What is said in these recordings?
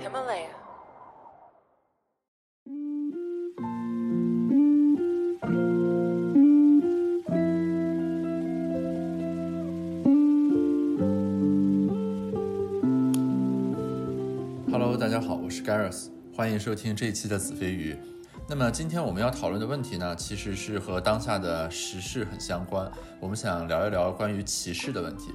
Himalaya. Hello，大家好，我是 Gareth，欢迎收听这一期的子非鱼。那么今天我们要讨论的问题呢，其实是和当下的时事很相关。我们想聊一聊关于歧视的问题。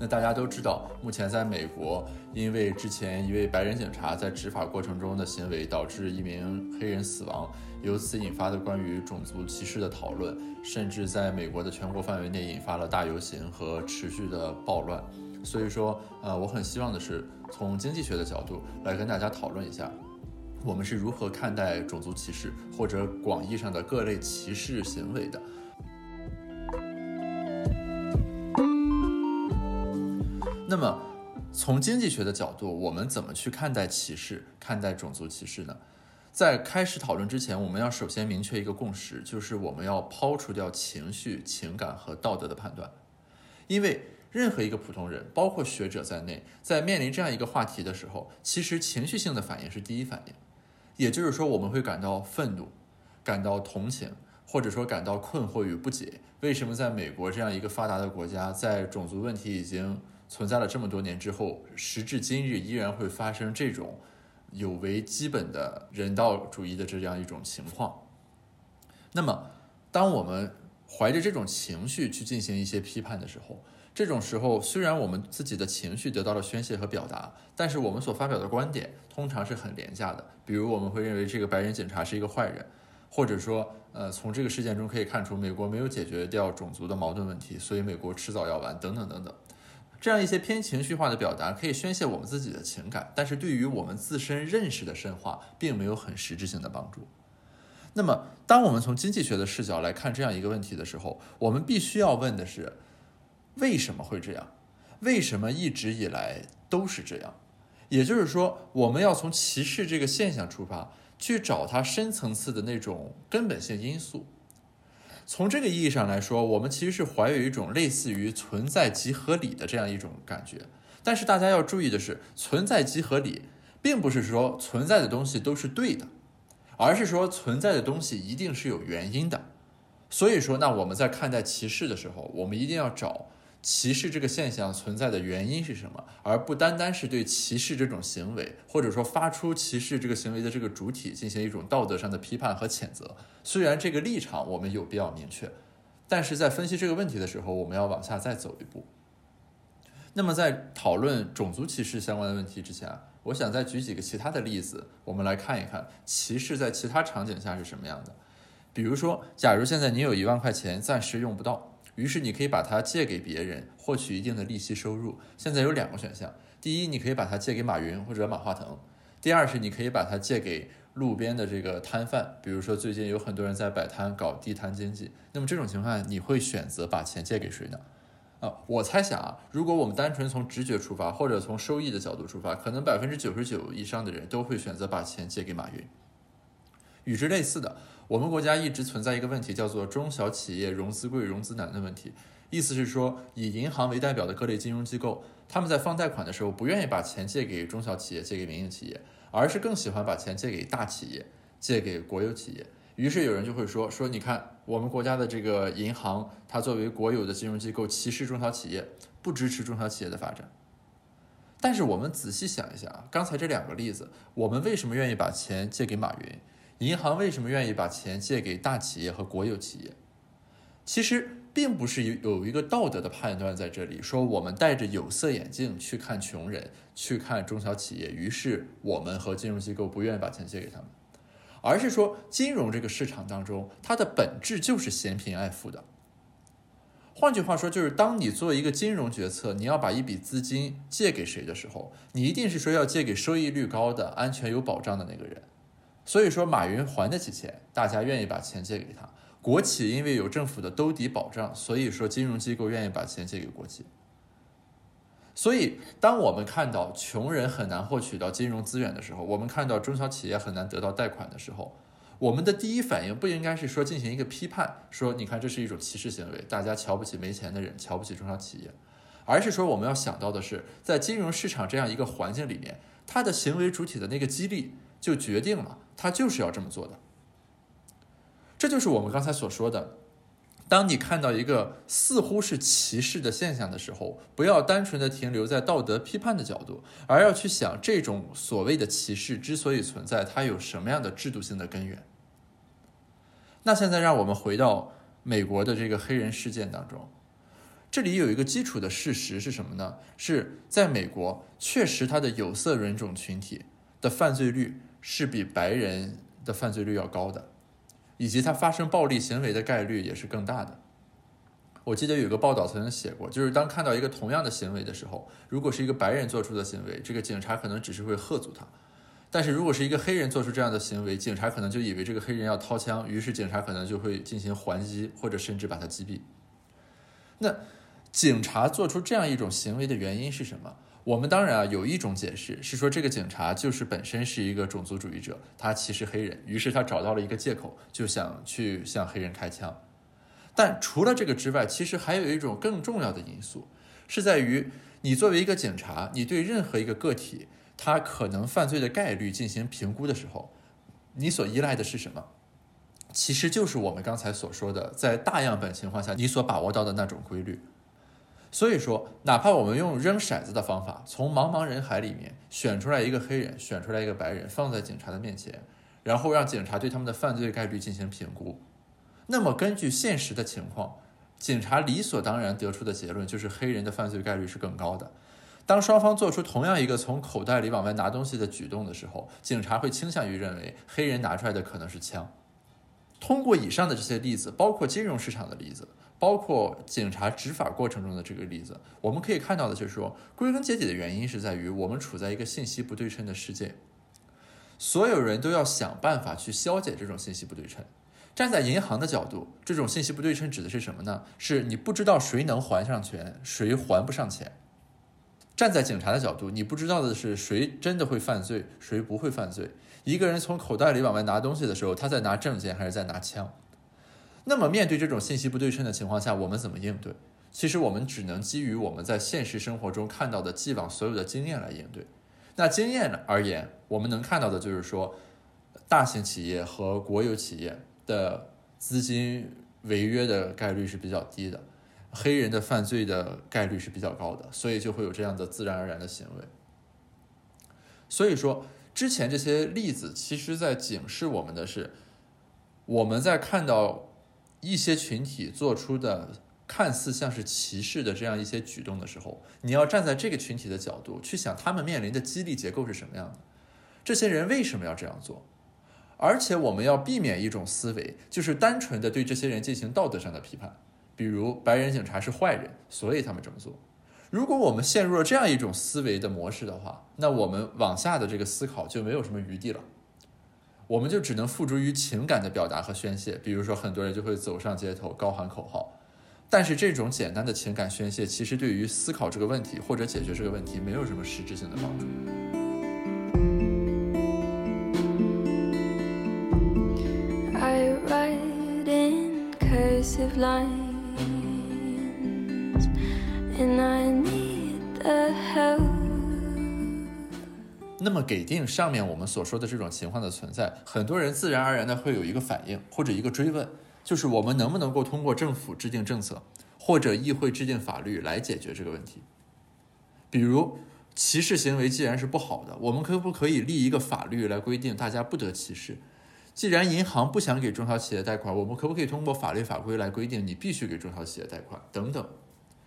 那大家都知道，目前在美国，因为之前一位白人警察在执法过程中的行为，导致一名黑人死亡，由此引发的关于种族歧视的讨论，甚至在美国的全国范围内引发了大游行和持续的暴乱。所以说，呃，我很希望的是从经济学的角度来跟大家讨论一下，我们是如何看待种族歧视或者广义上的各类歧视行为的。那么，从经济学的角度，我们怎么去看待歧视、看待种族歧视呢？在开始讨论之前，我们要首先明确一个共识，就是我们要抛除掉情绪、情感和道德的判断，因为任何一个普通人，包括学者在内，在面临这样一个话题的时候，其实情绪性的反应是第一反应，也就是说，我们会感到愤怒、感到同情，或者说感到困惑与不解，为什么在美国这样一个发达的国家，在种族问题已经存在了这么多年之后，时至今日依然会发生这种有违基本的人道主义的这样一种情况。那么，当我们怀着这种情绪去进行一些批判的时候，这种时候虽然我们自己的情绪得到了宣泄和表达，但是我们所发表的观点通常是很廉价的。比如，我们会认为这个白人警察是一个坏人，或者说，呃，从这个事件中可以看出，美国没有解决掉种族的矛盾问题，所以美国迟早要完，等等等等。这样一些偏情绪化的表达可以宣泄我们自己的情感，但是对于我们自身认识的深化，并没有很实质性的帮助。那么，当我们从经济学的视角来看这样一个问题的时候，我们必须要问的是：为什么会这样？为什么一直以来都是这样？也就是说，我们要从歧视这个现象出发，去找它深层次的那种根本性因素。从这个意义上来说，我们其实是怀有一种类似于“存在即合理”的这样一种感觉。但是大家要注意的是，“存在即合理”并不是说存在的东西都是对的，而是说存在的东西一定是有原因的。所以说，那我们在看待歧视的时候，我们一定要找。歧视这个现象存在的原因是什么，而不单单是对歧视这种行为，或者说发出歧视这个行为的这个主体进行一种道德上的批判和谴责。虽然这个立场我们有必要明确，但是在分析这个问题的时候，我们要往下再走一步。那么在讨论种族歧视相关的问题之前，我想再举几个其他的例子，我们来看一看歧视在其他场景下是什么样的。比如说，假如现在你有一万块钱暂时用不到。于是你可以把它借给别人，获取一定的利息收入。现在有两个选项：第一，你可以把它借给马云或者马化腾；第二是你可以把它借给路边的这个摊贩，比如说最近有很多人在摆摊搞地摊经济。那么这种情况，你会选择把钱借给谁呢？啊，我猜想啊，如果我们单纯从直觉出发，或者从收益的角度出发，可能百分之九十九以上的人都会选择把钱借给马云。与之类似的。我们国家一直存在一个问题，叫做中小企业融资贵、融资难的问题。意思是说，以银行为代表的各类金融机构，他们在放贷款的时候，不愿意把钱借给中小企业、借给民营企业，而是更喜欢把钱借给大企业、借给国有企业。于是有人就会说：说你看，我们国家的这个银行，它作为国有的金融机构，歧视中小企业，不支持中小企业的发展。但是我们仔细想一想啊，刚才这两个例子，我们为什么愿意把钱借给马云？银行为什么愿意把钱借给大企业和国有企业？其实并不是有有一个道德的判断在这里，说我们戴着有色眼镜去看穷人，去看中小企业，于是我们和金融机构不愿意把钱借给他们，而是说金融这个市场当中，它的本质就是嫌贫爱富的。换句话说，就是当你做一个金融决策，你要把一笔资金借给谁的时候，你一定是说要借给收益率高的、安全有保障的那个人。所以说，马云还得起钱，大家愿意把钱借给他。国企因为有政府的兜底保障，所以说金融机构愿意把钱借给国企。所以，当我们看到穷人很难获取到金融资源的时候，我们看到中小企业很难得到贷款的时候，我们的第一反应不应该是说进行一个批判，说你看这是一种歧视行为，大家瞧不起没钱的人，瞧不起中小企业，而是说我们要想到的是，在金融市场这样一个环境里面。他的行为主体的那个激励就决定了他就是要这么做的。这就是我们刚才所说的，当你看到一个似乎是歧视的现象的时候，不要单纯的停留在道德批判的角度，而要去想这种所谓的歧视之所以存在，它有什么样的制度性的根源。那现在让我们回到美国的这个黑人事件当中。这里有一个基础的事实是什么呢？是在美国，确实它的有色人种群体的犯罪率是比白人的犯罪率要高的，以及他发生暴力行为的概率也是更大的。我记得有个报道曾经写过，就是当看到一个同样的行为的时候，如果是一个白人做出的行为，这个警察可能只是会喝阻他；但是如果是一个黑人做出这样的行为，警察可能就以为这个黑人要掏枪，于是警察可能就会进行还击，或者甚至把他击毙。那。警察做出这样一种行为的原因是什么？我们当然啊有一种解释是说，这个警察就是本身是一个种族主义者，他歧视黑人，于是他找到了一个借口，就想去向黑人开枪。但除了这个之外，其实还有一种更重要的因素，是在于你作为一个警察，你对任何一个个体他可能犯罪的概率进行评估的时候，你所依赖的是什么？其实就是我们刚才所说的，在大样本情况下你所把握到的那种规律。所以说，哪怕我们用扔骰子的方法，从茫茫人海里面选出来一个黑人，选出来一个白人，放在警察的面前，然后让警察对他们的犯罪概率进行评估，那么根据现实的情况，警察理所当然得出的结论就是黑人的犯罪概率是更高的。当双方做出同样一个从口袋里往外拿东西的举动的时候，警察会倾向于认为黑人拿出来的可能是枪。通过以上的这些例子，包括金融市场的例子。包括警察执法过程中的这个例子，我们可以看到的就是说，归根结底的原因是在于我们处在一个信息不对称的世界，所有人都要想办法去消解这种信息不对称。站在银行的角度，这种信息不对称指的是什么呢？是你不知道谁能还上钱，谁还不上钱。站在警察的角度，你不知道的是谁真的会犯罪，谁不会犯罪。一个人从口袋里往外拿东西的时候，他在拿证件还是在拿枪？那么，面对这种信息不对称的情况下，我们怎么应对？其实我们只能基于我们在现实生活中看到的既往所有的经验来应对。那经验而言，我们能看到的就是说，大型企业和国有企业的资金违约的概率是比较低的，黑人的犯罪的概率是比较高的，所以就会有这样的自然而然的行为。所以说，之前这些例子其实在警示我们的是，我们在看到。一些群体做出的看似像是歧视的这样一些举动的时候，你要站在这个群体的角度去想，他们面临的激励结构是什么样的？这些人为什么要这样做？而且我们要避免一种思维，就是单纯的对这些人进行道德上的批判，比如白人警察是坏人，所以他们这么做。如果我们陷入了这样一种思维的模式的话，那我们往下的这个思考就没有什么余地了。我们就只能付诸于情感的表达和宣泄，比如说很多人就会走上街头高喊口号，但是这种简单的情感宣泄，其实对于思考这个问题或者解决这个问题没有什么实质性的帮助。那么给定上面我们所说的这种情况的存在，很多人自然而然的会有一个反应或者一个追问，就是我们能不能够通过政府制定政策或者议会制定法律来解决这个问题？比如歧视行为既然是不好的，我们可不可以立一个法律来规定大家不得歧视？既然银行不想给中小企业贷款，我们可不可以通过法律法规来规定你必须给中小企业贷款？等等。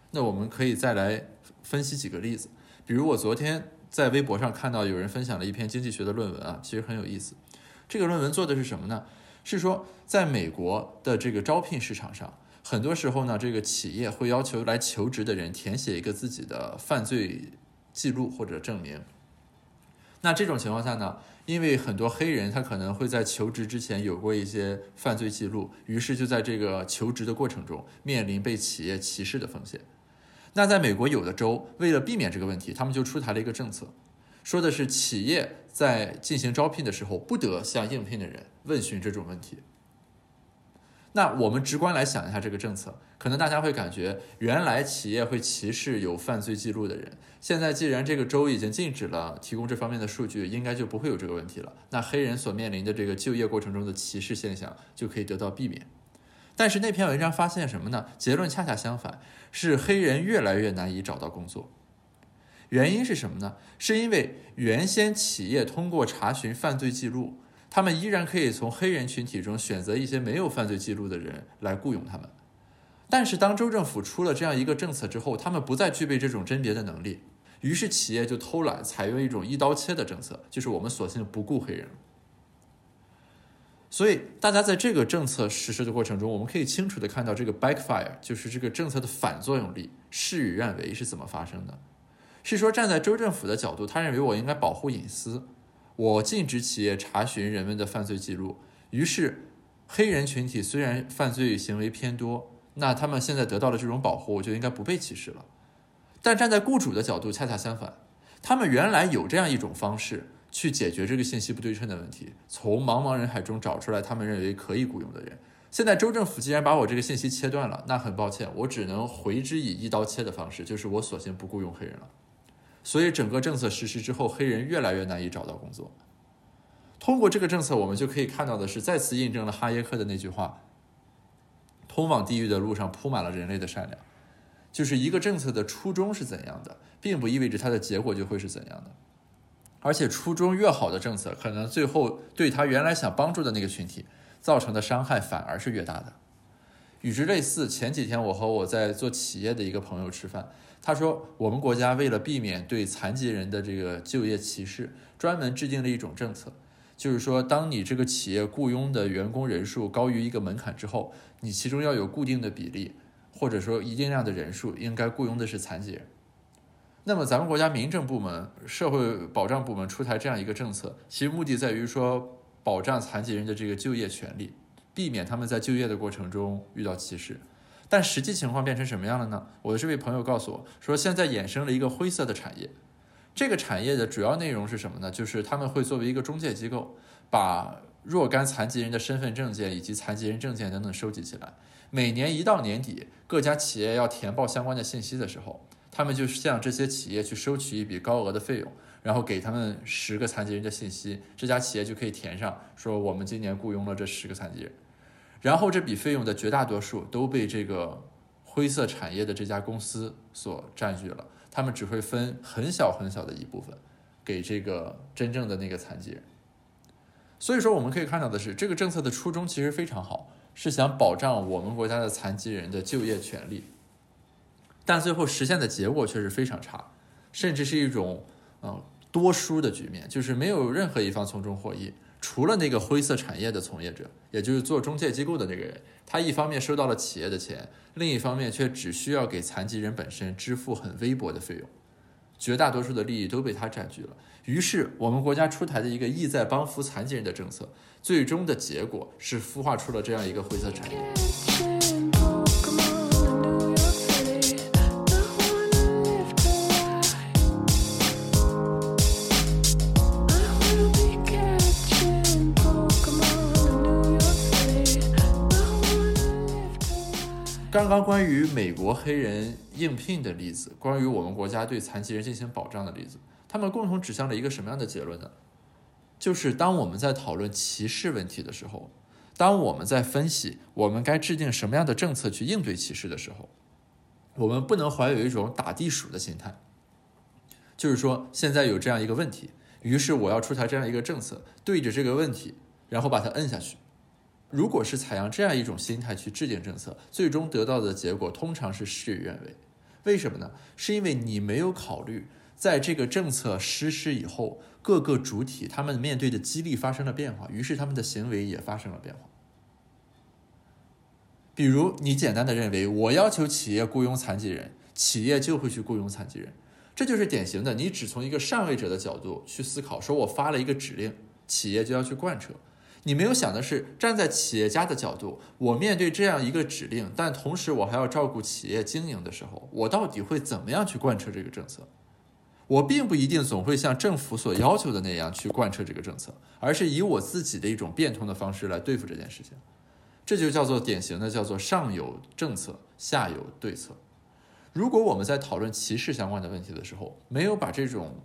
那我们可以再来分析几个例子，比如我昨天。在微博上看到有人分享了一篇经济学的论文啊，其实很有意思。这个论文做的是什么呢？是说在美国的这个招聘市场上，很多时候呢，这个企业会要求来求职的人填写一个自己的犯罪记录或者证明。那这种情况下呢，因为很多黑人他可能会在求职之前有过一些犯罪记录，于是就在这个求职的过程中面临被企业歧视的风险。那在美国，有的州为了避免这个问题，他们就出台了一个政策，说的是企业在进行招聘的时候，不得向应聘的人问询这种问题。那我们直观来想一下这个政策，可能大家会感觉，原来企业会歧视有犯罪记录的人，现在既然这个州已经禁止了提供这方面的数据，应该就不会有这个问题了。那黑人所面临的这个就业过程中的歧视现象就可以得到避免。但是那篇文章发现什么呢？结论恰恰相反，是黑人越来越难以找到工作。原因是什么呢？是因为原先企业通过查询犯罪记录。他们依然可以从黑人群体中选择一些没有犯罪记录的人来雇佣他们，但是当州政府出了这样一个政策之后，他们不再具备这种甄别的能力，于是企业就偷懒，采用一种一刀切的政策，就是我们索性不雇黑人。所以大家在这个政策实施的过程中，我们可以清楚的看到这个 backfire，就是这个政策的反作用力，事与愿违是怎么发生的？是说站在州政府的角度，他认为我应该保护隐私。我禁止企业查询人们的犯罪记录，于是黑人群体虽然犯罪行为偏多，那他们现在得到了这种保护，就应该不被歧视了。但站在雇主的角度，恰恰相反，他们原来有这样一种方式去解决这个信息不对称的问题，从茫茫人海中找出来他们认为可以雇佣的人。现在州政府既然把我这个信息切断了，那很抱歉，我只能回之以一刀切的方式，就是我索性不雇佣黑人了。所以整个政策实施之后，黑人越来越难以找到工作。通过这个政策，我们就可以看到的是，再次印证了哈耶克的那句话：“通往地狱的路上铺满了人类的善良。”就是一个政策的初衷是怎样的，并不意味着它的结果就会是怎样的。而且初衷越好的政策，可能最后对他原来想帮助的那个群体造成的伤害反而是越大的。与之类似，前几天我和我在做企业的一个朋友吃饭。他说，我们国家为了避免对残疾人的这个就业歧视，专门制定了一种政策，就是说，当你这个企业雇佣的员工人数高于一个门槛之后，你其中要有固定的比例，或者说一定量的人数应该雇佣的是残疾人。那么，咱们国家民政部门、社会保障部门出台这样一个政策，其实目的在于说保障残疾人的这个就业权利，避免他们在就业的过程中遇到歧视。但实际情况变成什么样了呢？我的这位朋友告诉我说，现在衍生了一个灰色的产业。这个产业的主要内容是什么呢？就是他们会作为一个中介机构，把若干残疾人的身份证件以及残疾人证件等等收集起来。每年一到年底，各家企业要填报相关的信息的时候，他们就向这些企业去收取一笔高额的费用，然后给他们十个残疾人的信息，这家企业就可以填上说我们今年雇佣了这十个残疾人。然后这笔费用的绝大多数都被这个灰色产业的这家公司所占据了，他们只会分很小很小的一部分给这个真正的那个残疾人。所以说，我们可以看到的是，这个政策的初衷其实非常好，是想保障我们国家的残疾人的就业权利，但最后实现的结果却是非常差，甚至是一种嗯多输的局面，就是没有任何一方从中获益。除了那个灰色产业的从业者，也就是做中介机构的那个人，他一方面收到了企业的钱，另一方面却只需要给残疾人本身支付很微薄的费用，绝大多数的利益都被他占据了。于是，我们国家出台的一个意在帮扶残疾人的政策，最终的结果是孵化出了这样一个灰色产业。刚刚关于美国黑人应聘的例子，关于我们国家对残疾人进行保障的例子，他们共同指向了一个什么样的结论呢？就是当我们在讨论歧视问题的时候，当我们在分析我们该制定什么样的政策去应对歧视的时候，我们不能怀有一种打地鼠的心态，就是说现在有这样一个问题，于是我要出台这样一个政策，对着这个问题，然后把它摁下去。如果是采用这样一种心态去制定政策，最终得到的结果通常是事与愿违。为什么呢？是因为你没有考虑，在这个政策实施以后，各个主体他们面对的激励发生了变化，于是他们的行为也发生了变化。比如，你简单的认为，我要求企业雇佣残疾人，企业就会去雇佣残疾人，这就是典型的你只从一个上位者的角度去思考，说我发了一个指令，企业就要去贯彻。你没有想的是，站在企业家的角度，我面对这样一个指令，但同时我还要照顾企业经营的时候，我到底会怎么样去贯彻这个政策？我并不一定总会像政府所要求的那样去贯彻这个政策，而是以我自己的一种变通的方式来对付这件事情。这就叫做典型的叫做上有政策，下有对策。如果我们在讨论歧视相关的问题的时候，没有把这种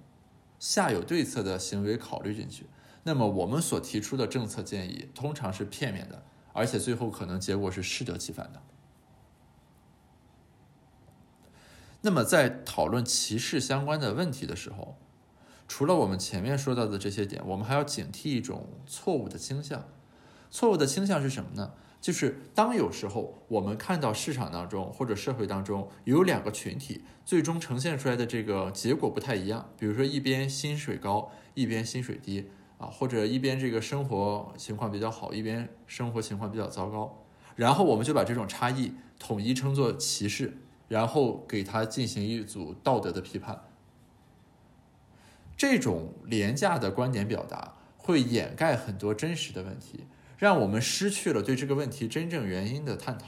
下有对策的行为考虑进去，那么我们所提出的政策建议通常是片面的，而且最后可能结果是适得其反的。那么在讨论歧视相关的问题的时候，除了我们前面说到的这些点，我们还要警惕一种错误的倾向。错误的倾向是什么呢？就是当有时候我们看到市场当中或者社会当中有两个群体最终呈现出来的这个结果不太一样，比如说一边薪水高，一边薪水低啊，或者一边这个生活情况比较好，一边生活情况比较糟糕，然后我们就把这种差异统一称作歧视，然后给它进行一组道德的批判。这种廉价的观点表达会掩盖很多真实的问题。让我们失去了对这个问题真正原因的探讨。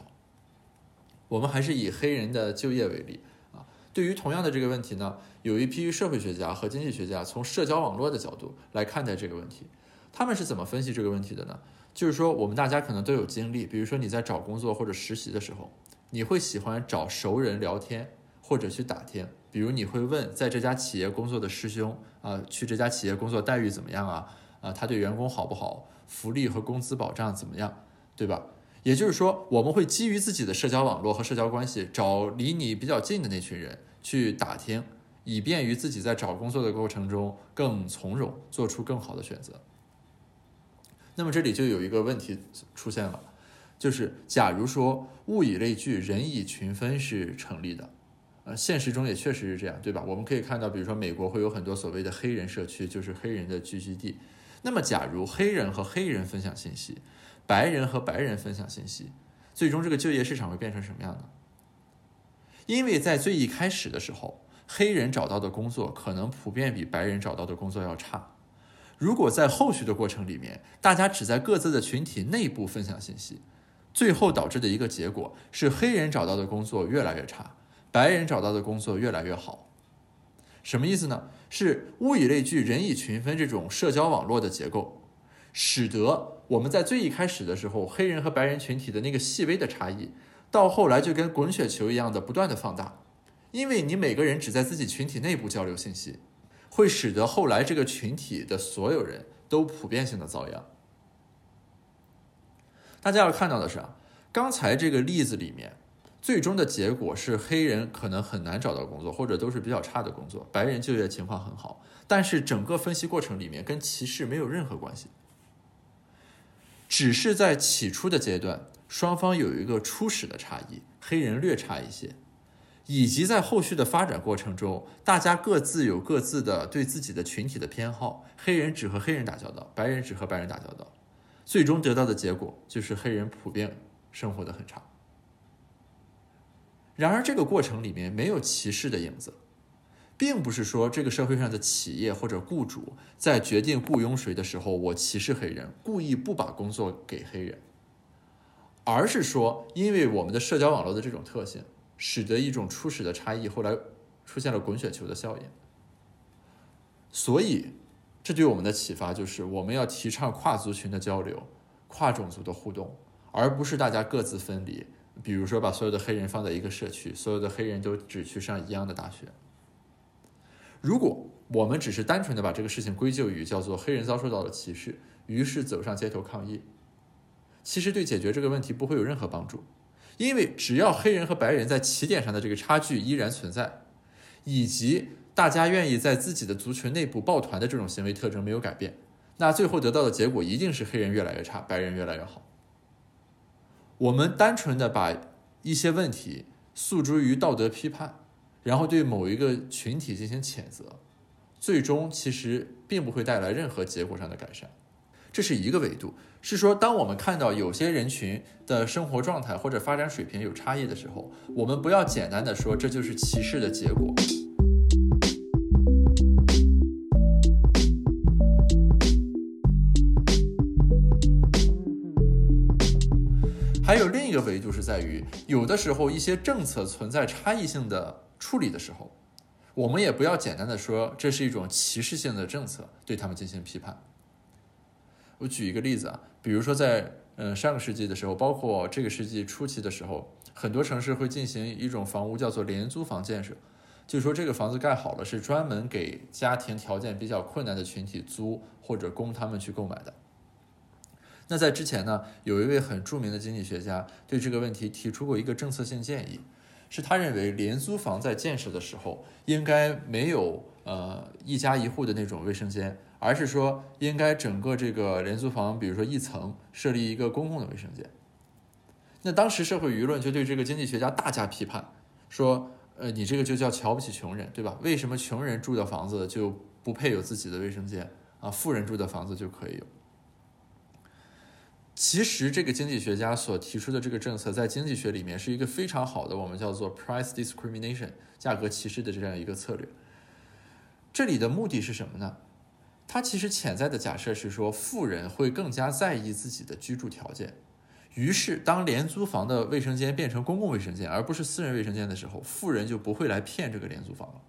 我们还是以黑人的就业为例，对于同样的这个问题呢，有一批社会学家和经济学家从社交网络的角度来看待这个问题。他们是怎么分析这个问题的呢？就是说，我们大家可能都有经历，比如说你在找工作或者实习的时候，你会喜欢找熟人聊天或者去打听，比如你会问在这家企业工作的师兄啊，去这家企业工作待遇怎么样啊？啊，他对员工好不好？福利和工资保障怎么样，对吧？也就是说，我们会基于自己的社交网络和社交关系，找离你比较近的那群人去打听，以便于自己在找工作的过程中更从容，做出更好的选择。那么这里就有一个问题出现了，就是假如说物以类聚，人以群分是成立的，呃，现实中也确实是这样，对吧？我们可以看到，比如说美国会有很多所谓的黑人社区，就是黑人的聚集地。那么，假如黑人和黑人分享信息，白人和白人分享信息，最终这个就业市场会变成什么样呢？因为在最一开始的时候，黑人找到的工作可能普遍比白人找到的工作要差。如果在后续的过程里面，大家只在各自的群体内部分享信息，最后导致的一个结果是黑人找到的工作越来越差，白人找到的工作越来越好。什么意思呢？是物以类聚，人以群分这种社交网络的结构，使得我们在最一开始的时候，黑人和白人群体的那个细微的差异，到后来就跟滚雪球一样的不断的放大，因为你每个人只在自己群体内部交流信息，会使得后来这个群体的所有人都普遍性的遭殃。大家要看到的是啊，刚才这个例子里面。最终的结果是黑人可能很难找到工作，或者都是比较差的工作；白人就业情况很好。但是整个分析过程里面跟歧视没有任何关系，只是在起初的阶段，双方有一个初始的差异，黑人略差一些，以及在后续的发展过程中，大家各自有各自的对自己的群体的偏好，黑人只和黑人打交道，白人只和白人打交道，最终得到的结果就是黑人普遍生活的很差。然而，这个过程里面没有歧视的影子，并不是说这个社会上的企业或者雇主在决定雇佣谁的时候，我歧视黑人，故意不把工作给黑人，而是说，因为我们的社交网络的这种特性，使得一种初始的差异后来出现了滚雪球的效应。所以，这对我们的启发就是，我们要提倡跨族群的交流，跨种族的互动，而不是大家各自分离。比如说，把所有的黑人放在一个社区，所有的黑人都只去上一样的大学。如果我们只是单纯的把这个事情归咎于叫做黑人遭受到了歧视，于是走上街头抗议，其实对解决这个问题不会有任何帮助，因为只要黑人和白人在起点上的这个差距依然存在，以及大家愿意在自己的族群内部抱团的这种行为特征没有改变，那最后得到的结果一定是黑人越来越差，白人越来越好。我们单纯的把一些问题诉诸于道德批判，然后对某一个群体进行谴责，最终其实并不会带来任何结果上的改善。这是一个维度，是说当我们看到有些人群的生活状态或者发展水平有差异的时候，我们不要简单的说这就是歧视的结果。还有另一个维度是在于，有的时候一些政策存在差异性的处理的时候，我们也不要简单的说这是一种歧视性的政策，对他们进行批判。我举一个例子啊，比如说在嗯，上个世纪的时候，包括这个世纪初期的时候，很多城市会进行一种房屋叫做廉租房建设，就是说这个房子盖好了是专门给家庭条件比较困难的群体租或者供他们去购买的。那在之前呢，有一位很著名的经济学家对这个问题提出过一个政策性建议，是他认为廉租房在建设的时候应该没有呃一家一户的那种卫生间。而是说，应该整个这个廉租房，比如说一层设立一个公共的卫生间。那当时社会舆论就对这个经济学家大加批判，说，呃，你这个就叫瞧不起穷人，对吧？为什么穷人住的房子就不配有自己的卫生间啊？富人住的房子就可以有？其实这个经济学家所提出的这个政策，在经济学里面是一个非常好的，我们叫做 price discrimination 价格歧视的这样一个策略。这里的目的是什么呢？它其实潜在的假设是说，富人会更加在意自己的居住条件，于是当廉租房的卫生间变成公共卫生间，而不是私人卫生间的时候，富人就不会来骗这个廉租房了。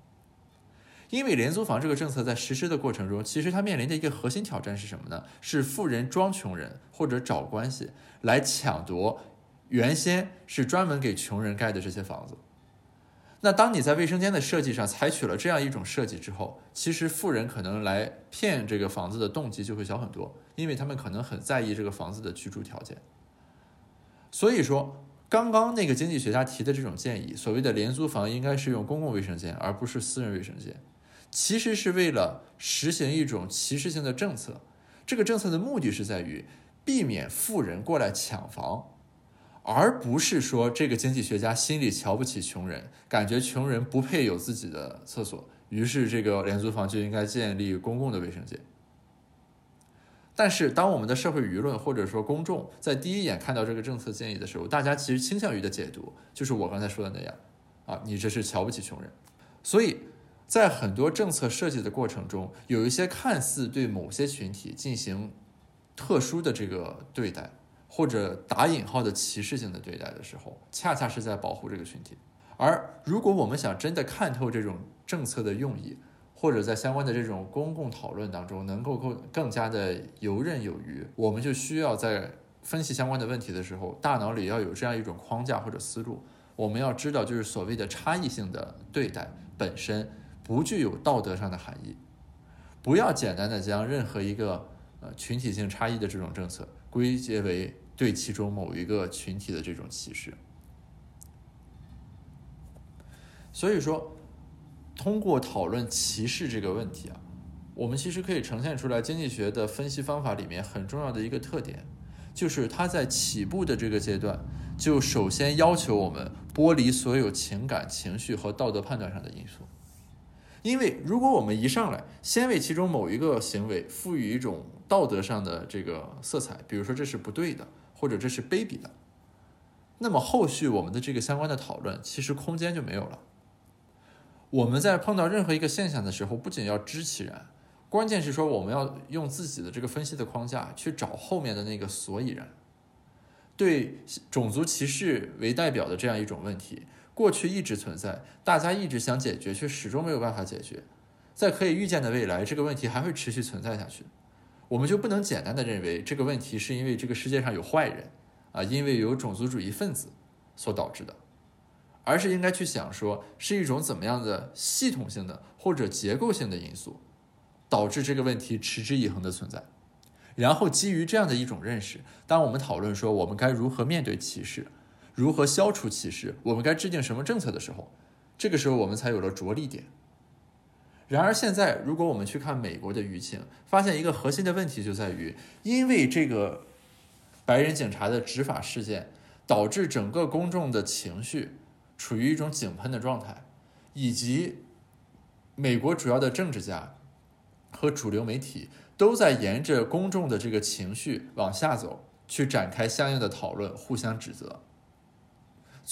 因为廉租房这个政策在实施的过程中，其实它面临的一个核心挑战是什么呢？是富人装穷人或者找关系来抢夺原先是专门给穷人盖的这些房子。那当你在卫生间的设计上采取了这样一种设计之后，其实富人可能来骗这个房子的动机就会小很多，因为他们可能很在意这个房子的居住条件。所以说，刚刚那个经济学家提的这种建议，所谓的廉租房应该是用公共卫生间而不是私人卫生间，其实是为了实行一种歧视性的政策。这个政策的目的是在于避免富人过来抢房。而不是说这个经济学家心里瞧不起穷人，感觉穷人不配有自己的厕所，于是这个廉租房就应该建立公共的卫生间。但是，当我们的社会舆论或者说公众在第一眼看到这个政策建议的时候，大家其实倾向于的解读就是我刚才说的那样，啊，你这是瞧不起穷人。所以在很多政策设计的过程中，有一些看似对某些群体进行特殊的这个对待。或者打引号的歧视性的对待的时候，恰恰是在保护这个群体。而如果我们想真的看透这种政策的用意，或者在相关的这种公共讨论当中能够更更加的游刃有余，我们就需要在分析相关的问题的时候，大脑里要有这样一种框架或者思路。我们要知道，就是所谓的差异性的对待本身不具有道德上的含义，不要简单的将任何一个呃群体性差异的这种政策归结为。对其中某一个群体的这种歧视，所以说，通过讨论歧视这个问题啊，我们其实可以呈现出来经济学的分析方法里面很重要的一个特点，就是它在起步的这个阶段，就首先要求我们剥离所有情感情绪和道德判断上的因素，因为如果我们一上来先为其中某一个行为赋予一种道德上的这个色彩，比如说这是不对的。或者这是卑鄙的，那么后续我们的这个相关的讨论，其实空间就没有了。我们在碰到任何一个现象的时候，不仅要知其然，关键是说我们要用自己的这个分析的框架去找后面的那个所以然。对种族歧视为代表的这样一种问题，过去一直存在，大家一直想解决，却始终没有办法解决。在可以预见的未来，这个问题还会持续存在下去。我们就不能简单的认为这个问题是因为这个世界上有坏人，啊，因为有种族主义分子所导致的，而是应该去想说是一种怎么样的系统性的或者结构性的因素，导致这个问题持之以恒的存在。然后基于这样的一种认识，当我们讨论说我们该如何面对歧视，如何消除歧视，我们该制定什么政策的时候，这个时候我们才有了着力点。然而，现在如果我们去看美国的舆情，发现一个核心的问题就在于，因为这个白人警察的执法事件，导致整个公众的情绪处于一种井喷的状态，以及美国主要的政治家和主流媒体都在沿着公众的这个情绪往下走，去展开相应的讨论，互相指责，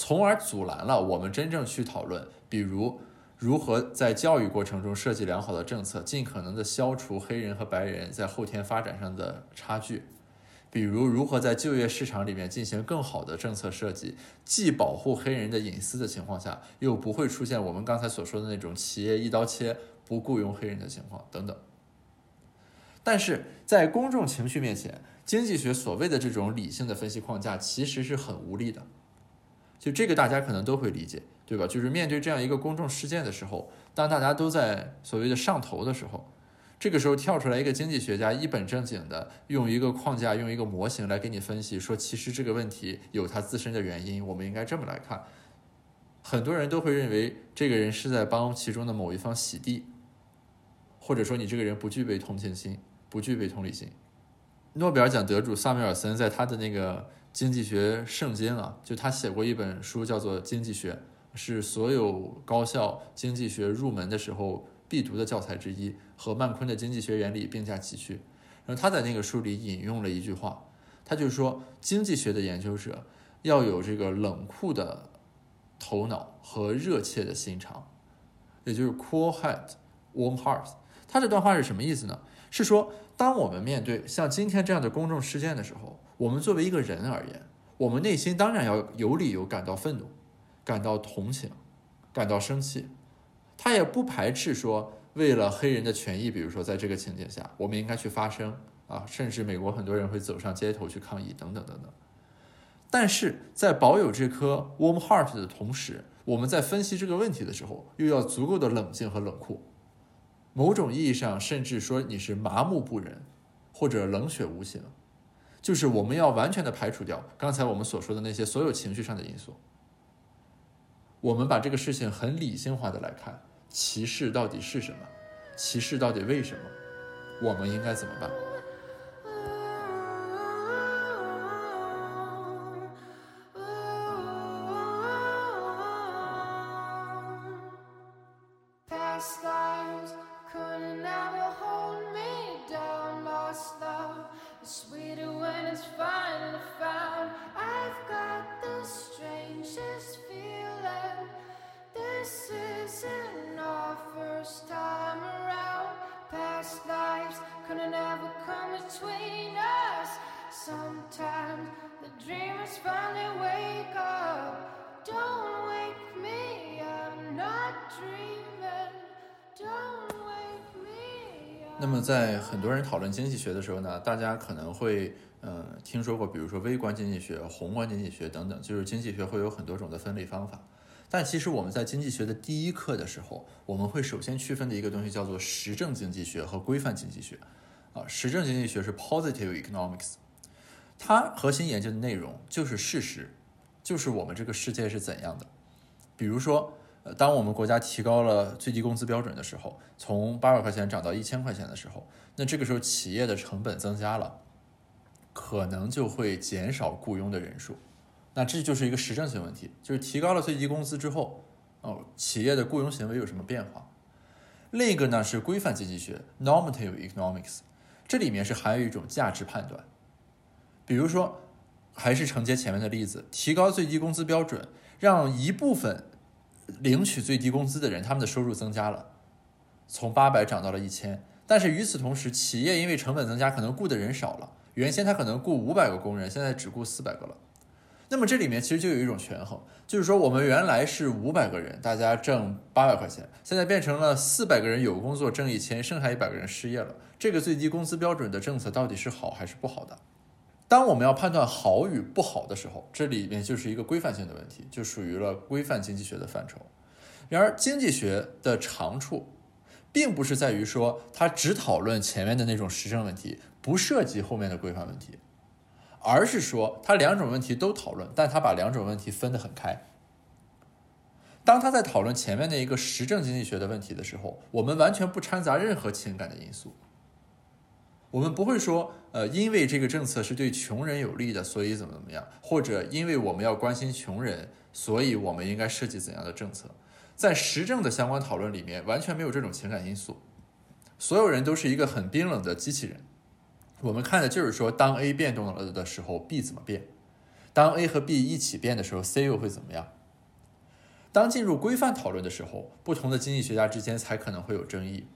从而阻拦了我们真正去讨论，比如。如何在教育过程中设计良好的政策，尽可能的消除黑人和白人在后天发展上的差距？比如，如何在就业市场里面进行更好的政策设计，既保护黑人的隐私的情况下，又不会出现我们刚才所说的那种企业一刀切不雇佣黑人的情况等等。但是在公众情绪面前，经济学所谓的这种理性的分析框架其实是很无力的。就这个大家可能都会理解，对吧？就是面对这样一个公众事件的时候，当大家都在所谓的上头的时候，这个时候跳出来一个经济学家，一本正经的用一个框架、用一个模型来给你分析，说其实这个问题有它自身的原因，我们应该这么来看。很多人都会认为这个人是在帮其中的某一方洗地，或者说你这个人不具备同情心。不具备同理心。诺贝尔奖得主萨缪尔森在他的那个经济学圣经啊，就他写过一本书叫做《经济学》，是所有高校经济学入门的时候必读的教材之一，和曼昆的经济学原理并驾齐驱。然后他在那个书里引用了一句话，他就说，经济学的研究者要有这个冷酷的头脑和热切的心肠，也就是 cool head, warm heart。他这段话是什么意思呢？是说，当我们面对像今天这样的公众事件的时候，我们作为一个人而言，我们内心当然要有理由感到愤怒、感到同情、感到生气。他也不排斥说，为了黑人的权益，比如说在这个情景下，我们应该去发声啊，甚至美国很多人会走上街头去抗议等等等等。但是在保有这颗 warm heart 的同时，我们在分析这个问题的时候，又要足够的冷静和冷酷。某种意义上，甚至说你是麻木不仁，或者冷血无情，就是我们要完全的排除掉刚才我们所说的那些所有情绪上的因素。我们把这个事情很理性化的来看，歧视到底是什么？歧视到底为什么？我们应该怎么办？讨论经济学的时候呢，大家可能会呃听说过，比如说微观经济学、宏观经济学等等，就是经济学会有很多种的分类方法。但其实我们在经济学的第一课的时候，我们会首先区分的一个东西叫做实证经济学和规范经济学。啊，实证经济学是 positive economics，它核心研究的内容就是事实，就是我们这个世界是怎样的。比如说。当我们国家提高了最低工资标准的时候，从八百块钱涨到一千块钱的时候，那这个时候企业的成本增加了，可能就会减少雇佣的人数。那这就是一个实证性问题，就是提高了最低工资之后，哦，企业的雇佣行为有什么变化？另一个呢是规范经济学 （normative economics），这里面是含有一种价值判断。比如说，还是承接前面的例子，提高最低工资标准，让一部分。领取最低工资的人，他们的收入增加了，从八百涨到了一千。但是与此同时，企业因为成本增加，可能雇的人少了。原先他可能雇五百个工人，现在只雇四百个了。那么这里面其实就有一种权衡，就是说我们原来是五百个人，大家挣八百块钱，现在变成了四百个人有工作挣一千，剩下一百个人失业了。这个最低工资标准的政策到底是好还是不好的？当我们要判断好与不好的时候，这里面就是一个规范性的问题，就属于了规范经济学的范畴。然而，经济学的长处，并不是在于说它只讨论前面的那种实证问题，不涉及后面的规范问题，而是说它两种问题都讨论，但它把两种问题分得很开。当他在讨论前面的一个实证经济学的问题的时候，我们完全不掺杂任何情感的因素。我们不会说，呃，因为这个政策是对穷人有利的，所以怎么怎么样，或者因为我们要关心穷人，所以我们应该设计怎样的政策。在实证的相关讨论里面，完全没有这种情感因素，所有人都是一个很冰冷的机器人。我们看的就是说，当 A 变动了的时候，B 怎么变？当 A 和 B 一起变的时候，C 又会怎么样？当进入规范讨论的时候，不同的经济学家之间才可能会有争议。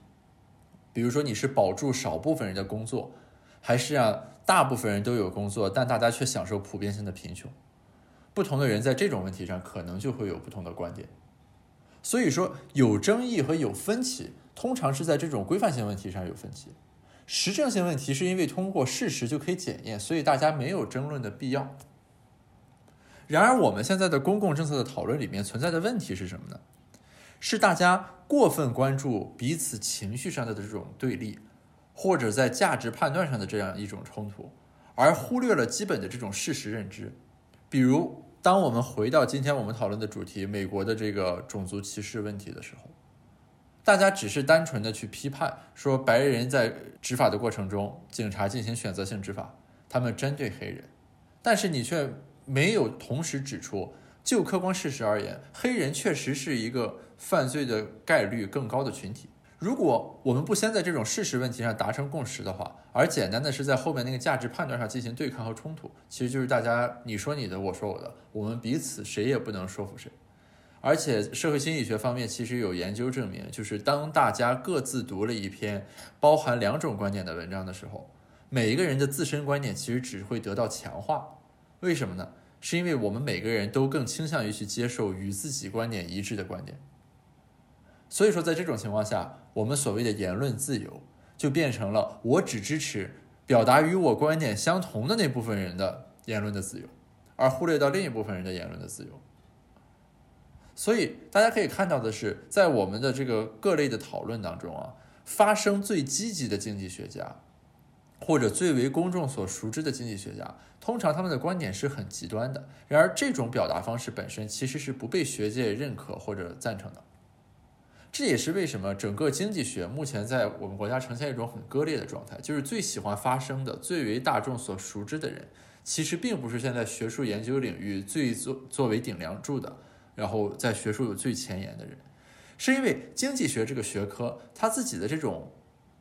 比如说，你是保住少部分人的工作，还是让大部分人都有工作，但大家却享受普遍性的贫穷？不同的人在这种问题上可能就会有不同的观点。所以说，有争议和有分歧，通常是在这种规范性问题上有分歧。实证性问题是因为通过事实就可以检验，所以大家没有争论的必要。然而，我们现在的公共政策的讨论里面存在的问题是什么呢？是大家过分关注彼此情绪上的这种对立，或者在价值判断上的这样一种冲突，而忽略了基本的这种事实认知。比如，当我们回到今天我们讨论的主题——美国的这个种族歧视问题的时候，大家只是单纯的去批判说白人在执法的过程中，警察进行选择性执法，他们针对黑人，但是你却。没有同时指出，就客观事实而言，黑人确实是一个犯罪的概率更高的群体。如果我们不先在这种事实问题上达成共识的话，而简单的是在后面那个价值判断上进行对抗和冲突，其实就是大家你说你的，我说我的，我们彼此谁也不能说服谁。而且社会心理学方面其实有研究证明，就是当大家各自读了一篇包含两种观点的文章的时候，每一个人的自身观点其实只会得到强化。为什么呢？是因为我们每个人都更倾向于去接受与自己观点一致的观点。所以说，在这种情况下，我们所谓的言论自由就变成了我只支持表达与我观点相同的那部分人的言论的自由，而忽略到另一部分人的言论的自由。所以大家可以看到的是，在我们的这个各类的讨论当中啊，发生最积极的经济学家。或者最为公众所熟知的经济学家，通常他们的观点是很极端的。然而，这种表达方式本身其实是不被学界认可或者赞成的。这也是为什么整个经济学目前在我们国家呈现一种很割裂的状态，就是最喜欢发声的、最为大众所熟知的人，其实并不是现在学术研究领域最作作为顶梁柱的，然后在学术有最前沿的人，是因为经济学这个学科它自己的这种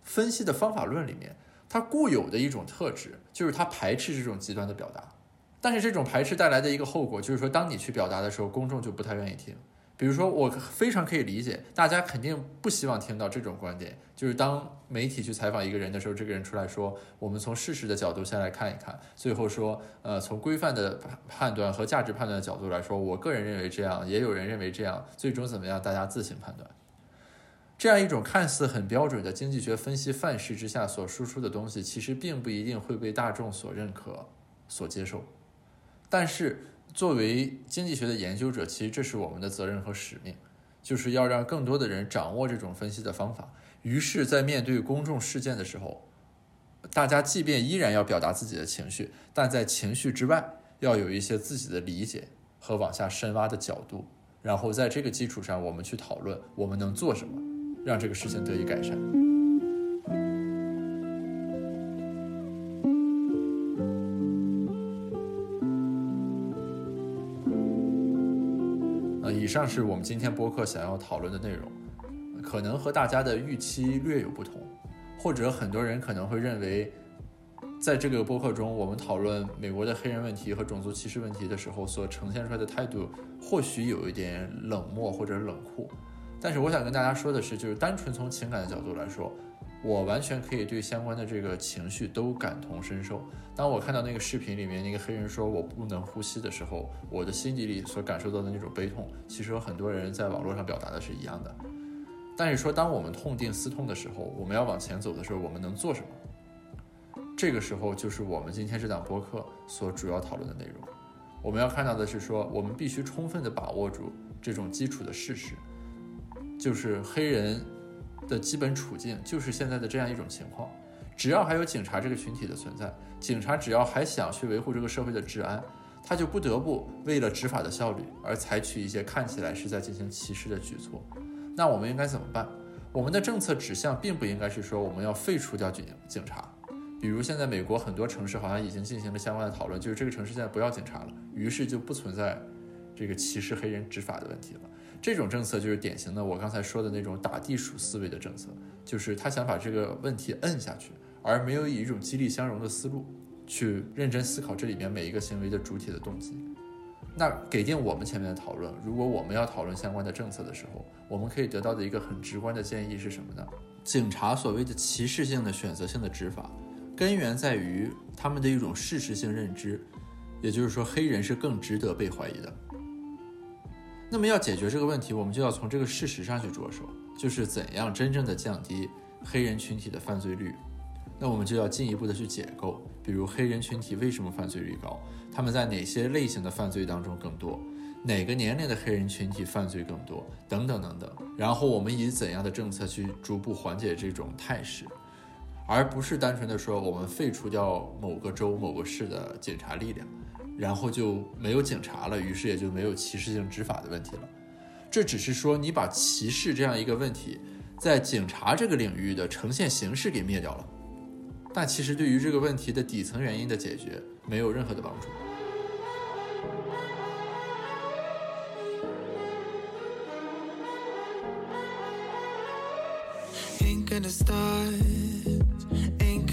分析的方法论里面。它固有的一种特质就是它排斥这种极端的表达，但是这种排斥带来的一个后果就是说，当你去表达的时候，公众就不太愿意听。比如说，我非常可以理解，大家肯定不希望听到这种观点，就是当媒体去采访一个人的时候，这个人出来说，我们从事实的角度先来看一看，最后说，呃，从规范的判断和价值判断的角度来说，我个人认为这样，也有人认为这样，最终怎么样，大家自行判断。这样一种看似很标准的经济学分析范式之下所输出的东西，其实并不一定会被大众所认可、所接受。但是，作为经济学的研究者，其实这是我们的责任和使命，就是要让更多的人掌握这种分析的方法。于是，在面对公众事件的时候，大家即便依然要表达自己的情绪，但在情绪之外，要有一些自己的理解和往下深挖的角度，然后在这个基础上，我们去讨论我们能做什么。让这个事情得以改善。上是我们今天播客想要讨论的内容，可能和大家的预期略有不同，或者很多人可能会认为，在这个播客中，我们讨论美国的黑人问题和种族歧视问题的时候，所呈现出来的态度，或许有一点冷漠或者冷酷。但是我想跟大家说的是，就是单纯从情感的角度来说，我完全可以对相关的这个情绪都感同身受。当我看到那个视频里面那个黑人说我不能呼吸的时候，我的心底里所感受到的那种悲痛，其实和很多人在网络上表达的是一样的。但是说，当我们痛定思痛的时候，我们要往前走的时候，我们能做什么？这个时候就是我们今天这档播客所主要讨论的内容。我们要看到的是说，我们必须充分的把握住这种基础的事实。就是黑人的基本处境，就是现在的这样一种情况。只要还有警察这个群体的存在，警察只要还想去维护这个社会的治安，他就不得不为了执法的效率而采取一些看起来是在进行歧视的举措。那我们应该怎么办？我们的政策指向并不应该是说我们要废除掉警警察。比如现在美国很多城市好像已经进行了相关的讨论，就是这个城市现在不要警察了，于是就不存在这个歧视黑人执法的问题了。这种政策就是典型的我刚才说的那种打地鼠思维的政策，就是他想把这个问题摁下去，而没有以一种激励相容的思路去认真思考这里面每一个行为的主体的动机。那给定我们前面的讨论，如果我们要讨论相关的政策的时候，我们可以得到的一个很直观的建议是什么呢？警察所谓的歧视性的选择性的执法，根源在于他们的一种事实性认知，也就是说黑人是更值得被怀疑的。那么要解决这个问题，我们就要从这个事实上去着手，就是怎样真正的降低黑人群体的犯罪率。那我们就要进一步的去解构，比如黑人群体为什么犯罪率高，他们在哪些类型的犯罪当中更多，哪个年龄的黑人群体犯罪更多，等等等等。然后我们以怎样的政策去逐步缓解这种态势，而不是单纯的说我们废除掉某个州某个市的警察力量，然后就没有警察了，于是也就没有歧视性执法的问题了。这只是说你把歧视这样一个问题，在警察这个领域的呈现形式给灭掉了。但其实对于这个问题的底层原因的解决没有任何的帮助。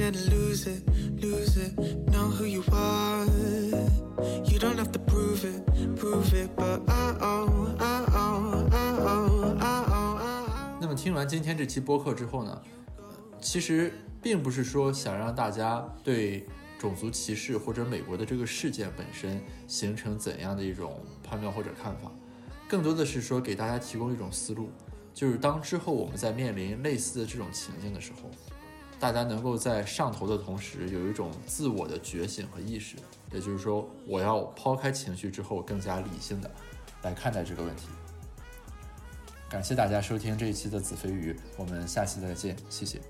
Gonna lose it, lose it. Know who you are. You don't have to prove it, prove it, but I oh, I oh, I oh, I oh, I oh. 那么听完今天这期播客之后呢，其实。并不是说想让大家对种族歧视或者美国的这个事件本身形成怎样的一种判断或者看法，更多的是说给大家提供一种思路，就是当之后我们在面临类似的这种情境的时候，大家能够在上头的同时有一种自我的觉醒和意识，也就是说，我要抛开情绪之后更加理性的来看待这个问题。感谢大家收听这一期的子非鱼，我们下期再见，谢谢。